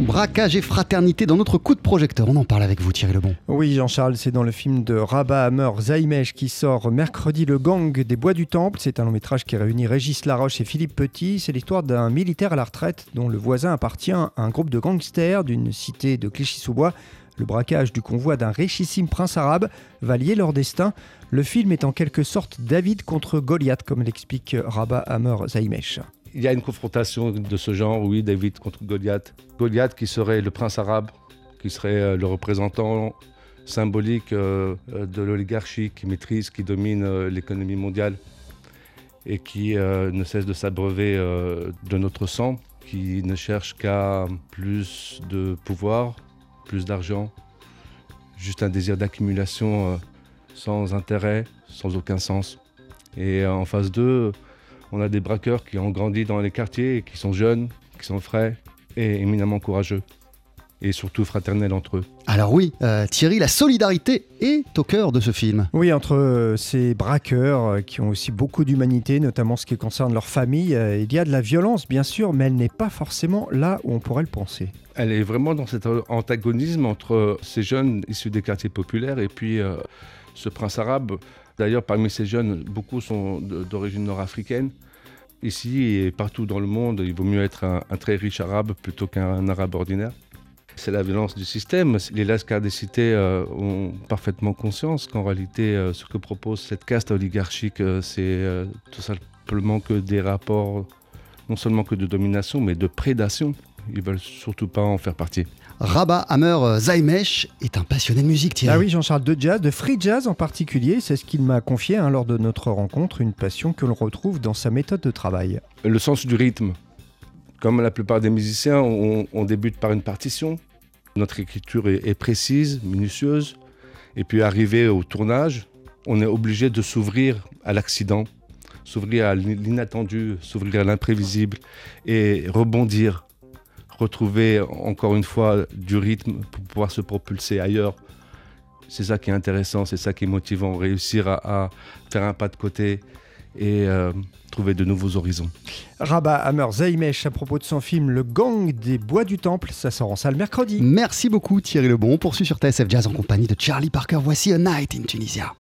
Braquage et fraternité dans notre coup de projecteur. On en parle avec vous, Thierry Lebon. Oui, Jean-Charles, c'est dans le film de Rabat Hammer Zaimesh qui sort mercredi Le Gang des Bois du Temple. C'est un long métrage qui réunit Régis Laroche et Philippe Petit. C'est l'histoire d'un militaire à la retraite dont le voisin appartient à un groupe de gangsters d'une cité de Clichy-sous-Bois. Le braquage du convoi d'un richissime prince arabe va lier leur destin. Le film est en quelque sorte David contre Goliath, comme l'explique Rabat Hammer Zaimesh. Il y a une confrontation de ce genre, oui, David contre Goliath. Goliath qui serait le prince arabe, qui serait euh, le représentant symbolique euh, de l'oligarchie qui maîtrise, qui domine euh, l'économie mondiale et qui ne cesse de s'abreuver de notre sang, qui ne cherche qu'à plus de pouvoir, plus d'argent, juste un désir d'accumulation sans intérêt, sans aucun sens. Et en phase 2, on a des braqueurs qui ont grandi dans les quartiers, qui sont jeunes, qui sont frais et éminemment courageux. Et surtout fraternels entre eux. Alors oui, euh, Thierry, la solidarité est au cœur de ce film. Oui, entre euh, ces braqueurs euh, qui ont aussi beaucoup d'humanité, notamment ce qui concerne leur famille, il y a de la violence bien sûr, mais elle n'est pas forcément là où on pourrait le penser. Elle est vraiment dans cet antagonisme entre ces jeunes issus des quartiers populaires et puis ce prince arabe D'ailleurs, parmi ces jeunes, beaucoup sont d'origine nord-africaine. Ici et partout dans le monde, il vaut mieux être un, très riche arabe plutôt qu'un arabe ordinaire. C'est la violence du système. Les lascars des cités euh, ont parfaitement conscience qu'en réalité, euh, ce que propose cette caste oligarchique, euh, c'est tout simplement que des rapports, non seulement que de domination, mais de prédation. Ils veulent surtout pas en faire partie. Rabat Hammer Zaimesh est un passionné de musique, Thierry. Ah oui, Jean-Charles, de jazz, de free jazz en particulier. C'est ce qu'il m'a confié hein, lors de notre rencontre, une passion que l'on retrouve dans sa méthode de travail. Le sens du rythme. Comme la plupart des musiciens, on, débute par une partition. Notre écriture est, est précise, minutieuse. Et puis arrivé au tournage, on est obligé de s'ouvrir à l'accident, s'ouvrir à l'inattendu, s'ouvrir à l'imprévisible et rebondir retrouver encore une fois du rythme pour pouvoir se propulser ailleurs. C'est ça qui est intéressant, c'est ça qui est motivant, réussir à, faire un pas de côté et euh, trouver de nouveaux horizons. Rabat Hammer Zaimesh à propos de son film Le Gang des Bois du Temple, ça sort en salle mercredi. Merci beaucoup Thierry Lebon. On poursuit sur TSF Jazz en compagnie de Charlie Parker. Voici A Night in Tunisia.